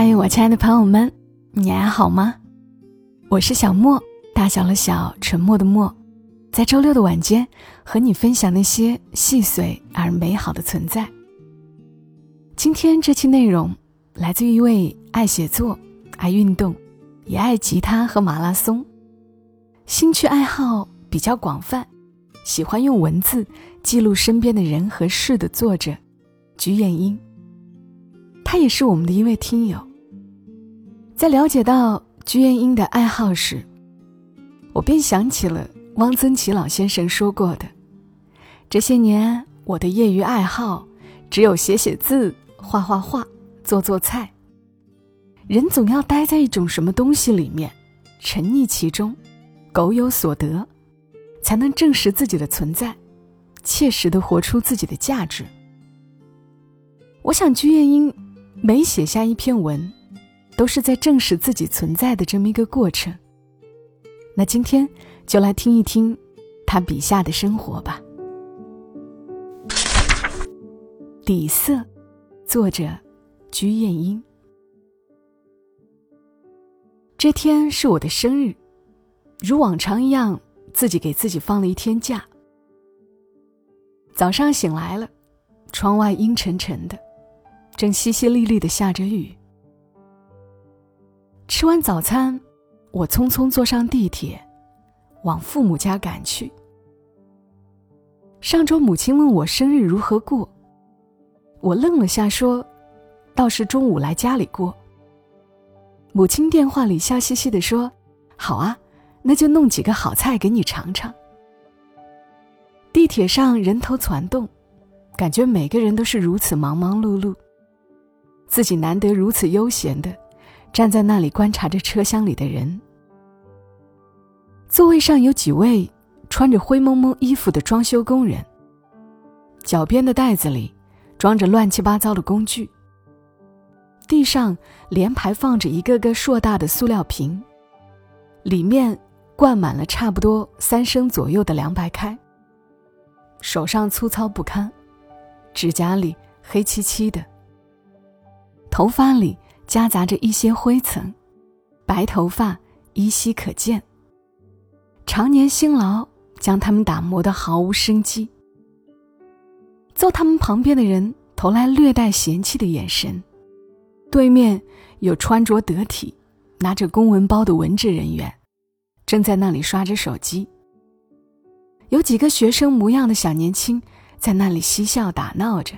嗨，我亲爱的朋友们，你还好吗？我是小莫，大小了小，沉默的默，在周六的晚间和你分享那些细碎而美好的存在。今天这期内容来自于一位爱写作、爱运动、也爱吉他和马拉松，兴趣爱好比较广泛，喜欢用文字记录身边的人和事的作者鞠艳英。他也是我们的一位听友。在了解到鞠艳英的爱好时，我便想起了汪曾祺老先生说过的：“这些年，我的业余爱好只有写写字、画画画、做做菜。人总要待在一种什么东西里面，沉溺其中，苟有所得，才能证实自己的存在，切实的活出自己的价值。”我想，鞠艳英。每写下一篇文，都是在证实自己存在的这么一个过程。那今天就来听一听他笔下的生活吧。底色，作者鞠艳英。这天是我的生日，如往常一样，自己给自己放了一天假。早上醒来了，窗外阴沉沉的。正淅淅沥沥的下着雨。吃完早餐，我匆匆坐上地铁，往父母家赶去。上周母亲问我生日如何过，我愣了下，说：“倒是中午来家里过。”母亲电话里笑嘻嘻的说：“好啊，那就弄几个好菜给你尝尝。”地铁上人头攒动，感觉每个人都是如此忙忙碌碌。自己难得如此悠闲的站在那里观察着车厢里的人。座位上有几位穿着灰蒙蒙衣服的装修工人。脚边的袋子里装着乱七八糟的工具。地上连排放着一个个硕大的塑料瓶，里面灌满了差不多三升左右的凉白开。手上粗糙不堪，指甲里黑漆漆的。头发里夹杂着一些灰尘，白头发依稀可见。常年辛劳将他们打磨得毫无生机。坐他们旁边的人投来略带嫌弃的眼神。对面有穿着得体、拿着公文包的文职人员，正在那里刷着手机。有几个学生模样的小年轻在那里嬉笑打闹着。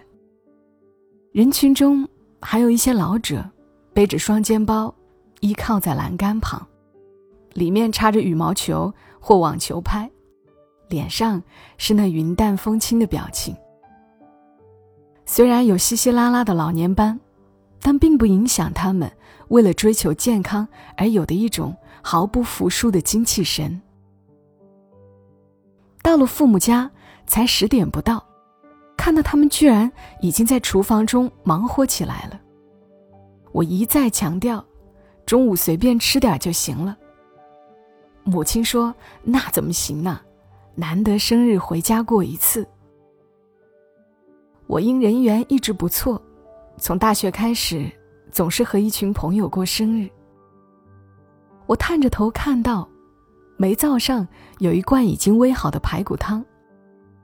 人群中。还有一些老者，背着双肩包，依靠在栏杆旁，里面插着羽毛球或网球拍，脸上是那云淡风轻的表情。虽然有稀稀拉拉的老年斑，但并不影响他们为了追求健康而有的一种毫不服输的精气神。到了父母家，才十点不到。看到他们居然已经在厨房中忙活起来了，我一再强调，中午随便吃点就行了。母亲说：“那怎么行呢？难得生日回家过一次。”我因人缘一直不错，从大学开始总是和一群朋友过生日。我探着头看到，煤灶上有一罐已经煨好的排骨汤，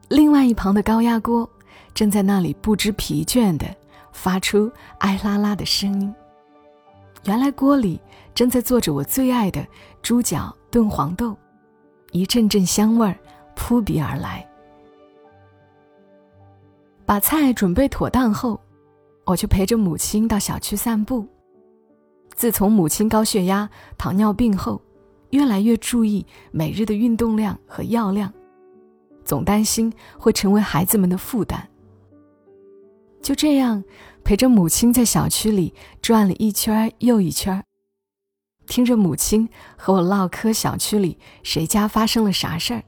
另外一旁的高压锅。正在那里不知疲倦的发出哎啦啦的声音。原来锅里正在做着我最爱的猪脚炖黄豆，一阵阵香味儿扑鼻而来。把菜准备妥当后，我就陪着母亲到小区散步。自从母亲高血压、糖尿病后，越来越注意每日的运动量和药量，总担心会成为孩子们的负担。就这样，陪着母亲在小区里转了一圈又一圈，听着母亲和我唠嗑小区里谁家发生了啥事儿，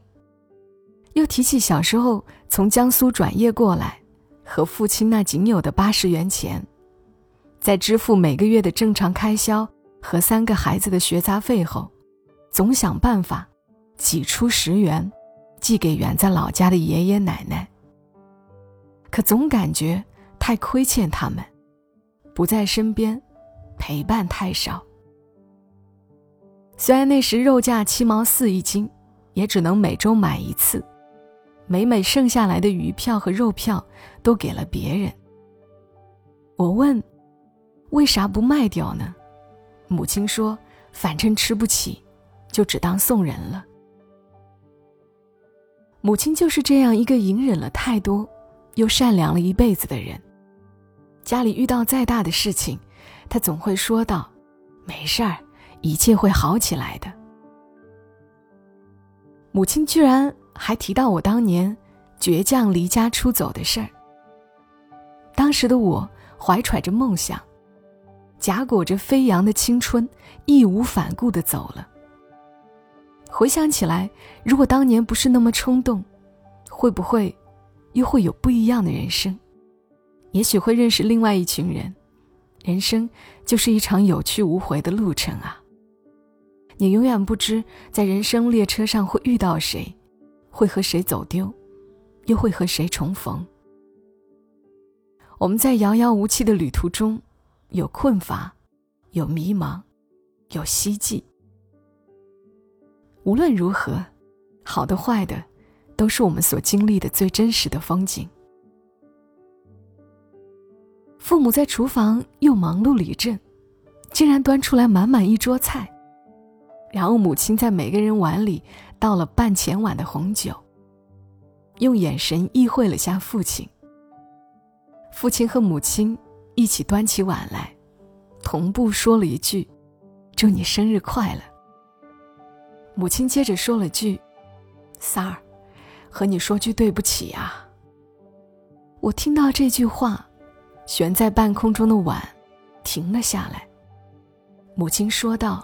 又提起小时候从江苏转业过来，和父亲那仅有的八十元钱，在支付每个月的正常开销和三个孩子的学杂费后，总想办法挤出十元，寄给远在老家的爷爷奶奶。可总感觉。太亏欠他们，不在身边，陪伴太少。虽然那时肉价七毛四一斤，也只能每周买一次，每每剩下来的鱼票和肉票都给了别人。我问：“为啥不卖掉呢？”母亲说：“反正吃不起，就只当送人了。”母亲就是这样一个隐忍了太多，又善良了一辈子的人。家里遇到再大的事情，他总会说道：“没事儿，一切会好起来的。”母亲居然还提到我当年倔强离家出走的事儿。当时的我。怀揣着梦想，夹裹着飞扬的青春，义无反顾的走了。回想起来，如果当年不是那么冲动，会不会又会有不一样的人生？也许会认识另外一群人。人生就是一场有去无回的路程啊！你永远不知在人生列车上会遇到谁，会和谁走丢，又会和谁重逢。我们在遥遥无期的旅途中，有困乏，有迷茫，有希冀。无论如何，好的坏的，都是我们所经历的最真实的风景。父母在厨房又忙碌了一阵，竟然端出来满满一桌菜，然后母亲在每个人碗里倒了半前碗的红酒，用眼神意会了下父亲。父亲和母亲一起端起碗来，同步说了一句：“祝你生日快乐。”母亲接着说了句：“三儿，和你说句对不起啊。”我听到这句话，悬在半空中的碗停了下来。母亲说道：“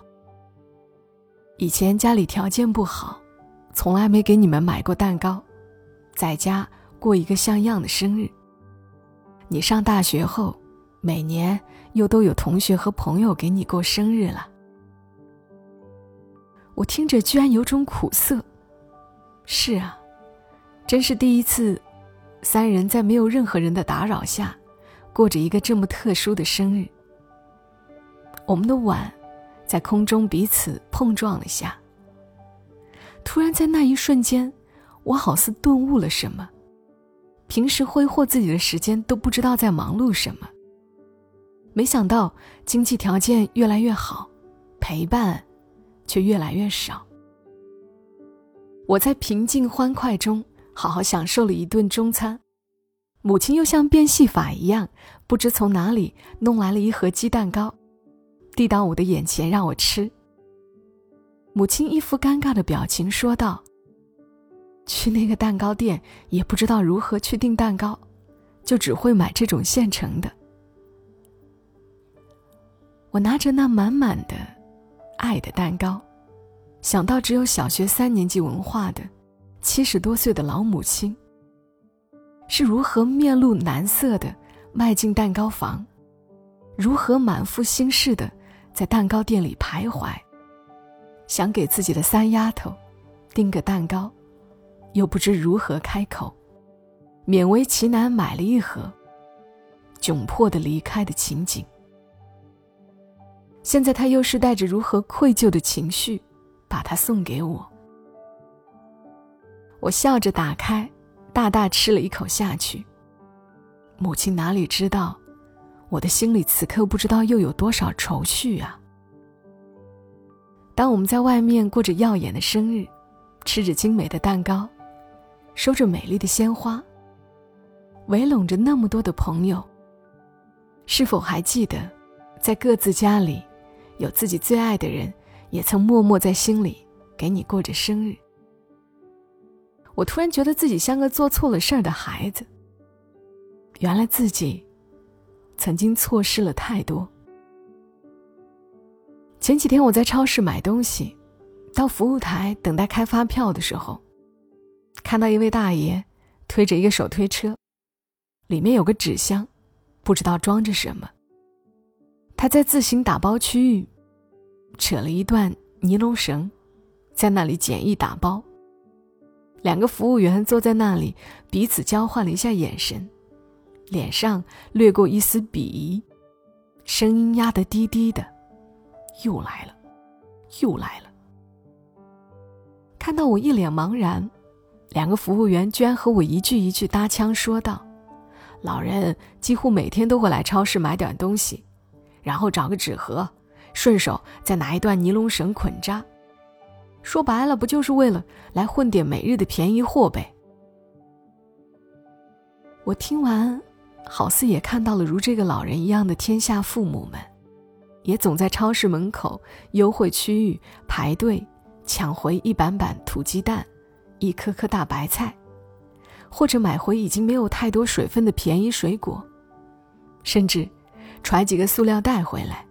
以前家里条件不好，从来没给你们买过蛋糕，在家过一个像样的生日。”你上大学后，每年又都有同学和朋友给你过生日了。我听着居然有种苦涩。是啊，真是第一次，三人在没有任何人的打扰下，过着一个这么特殊的生日。我们的碗，在空中彼此碰撞了下。突然在那一瞬间，我好似顿悟了什么。平时挥霍自己的时间都不知道在忙碌什么。没想到经济条件越来越好，陪伴却越来越少。我在平静欢快中好好享受了一顿中餐，母亲又像变戏法一样，不知从哪里弄来了一盒鸡蛋糕，递到我的眼前让我吃。母亲一副尴尬的表情说道。去那个蛋糕店也不知道如何去订蛋糕，就只会买这种现成的。我拿着那满满的爱的蛋糕，想到只有小学三年级文化的七十多岁的老母亲，是如何面露难色的迈进蛋糕房，如何满腹心事的在蛋糕店里徘徊，想给自己的三丫头订个蛋糕。又不知如何开口，勉为其难买了一盒，窘迫的离开的情景。现在他又是带着如何愧疚的情绪，把它送给我。我笑着打开，大大吃了一口下去。母亲哪里知道，我的心里此刻不知道又有多少愁绪啊！当我们在外面过着耀眼的生日，吃着精美的蛋糕。收着美丽的鲜花，围拢着那么多的朋友。是否还记得，在各自家里，有自己最爱的人，也曾默默在心里给你过着生日？我突然觉得自己像个做错了事儿的孩子。原来自己曾经错失了太多。前几天我在超市买东西，到服务台等待开发票的时候。看到一位大爷推着一个手推车，里面有个纸箱，不知道装着什么。他在自行打包区域扯了一段尼龙绳，在那里简易打包。两个服务员坐在那里，彼此交换了一下眼神，脸上掠过一丝鄙夷，声音压得低低的，又来了，又来了。看到我一脸茫然，两个服务员居然和我一句一句搭腔说道：“老人几乎每天都会来超市买点东西，然后找个纸盒，顺手再拿一段尼龙绳捆扎。说白了，不就是为了来混点每日的便宜货呗？”我听完，好似也看到了如这个老人一样的天下父母们，也总在超市门口优惠区域排队。抢回一板板土鸡蛋，一颗颗大白菜，或者买回已经没有太多水分的便宜水果，甚至揣几个塑料袋回来。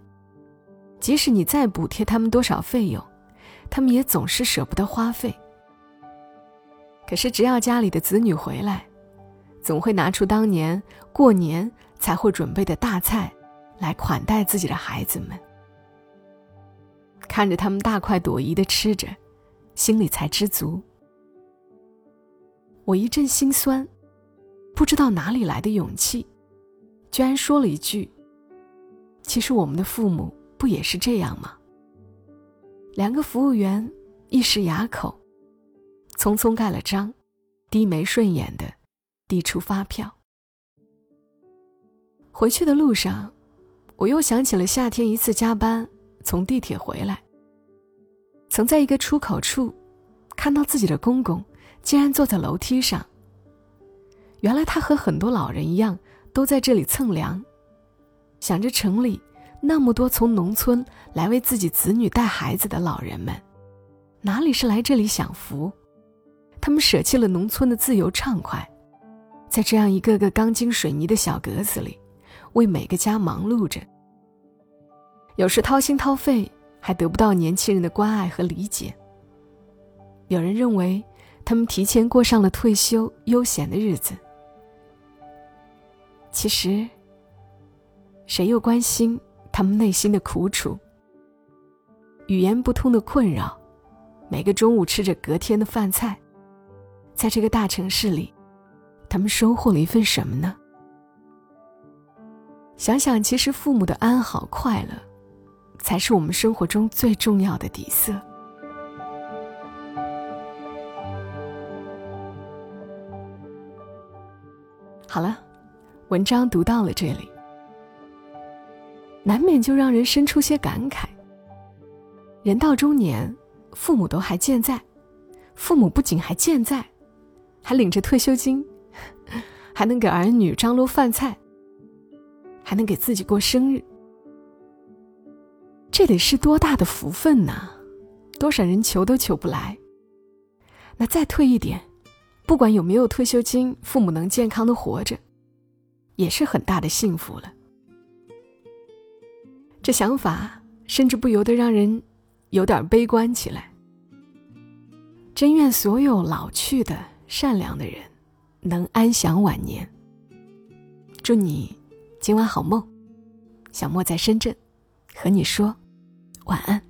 即使你再补贴他们多少费用，他们也总是舍不得花费。可是只要家里的子女回来，总会拿出当年过年才会准备的大菜，来款待自己的孩子们。看着他们大快朵颐的吃着，心里才知足。我一阵心酸，不知道哪里来的勇气，居然说了一句：“其实我们的父母不也是这样吗？”两个服务员一时哑口，匆匆盖了章，低眉顺眼的递出发票。回去的路上，我又想起了夏天一次加班。从地铁回来，曾在一个出口处看到自己的公公，竟然坐在楼梯上。原来他和很多老人一样，都在这里蹭凉。想着城里那么多从农村来为自己子女带孩子的老人们，哪里是来这里享福？他们舍弃了农村的自由畅快，在这样一个个钢筋水泥的小格子里，为每个家忙碌着。有时掏心掏肺，还得不到年轻人的关爱和理解。有人认为，他们提前过上了退休悠闲的日子。其实，谁又关心他们内心的苦楚？语言不通的困扰，每个中午吃着隔天的饭菜，在这个大城市里，他们收获了一份什么呢？想想，其实父母的安好快乐。才是我们生活中最重要的底色。好了，文章读到了这里，难免就让人生出些感慨。人到中年，父母都还健在，父母不仅还健在，还领着退休金，还能给儿女张罗饭菜，还能给自己过生日。这得是多大的福分呢？多少人求都求不来。那再退一点，不管有没有退休金，父母能健康的活着，也是很大的幸福了。这想法甚至不由得让人有点悲观起来。真愿所有老去的善良的人能安享晚年。祝你今晚好梦。小莫在深圳，和你说。晚安。